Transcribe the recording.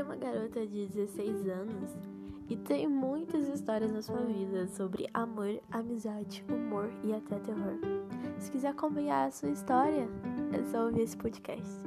é uma garota de 16 anos e tem muitas histórias na sua vida sobre amor, amizade, humor e até terror. Se quiser acompanhar a sua história, é só ouvir esse podcast.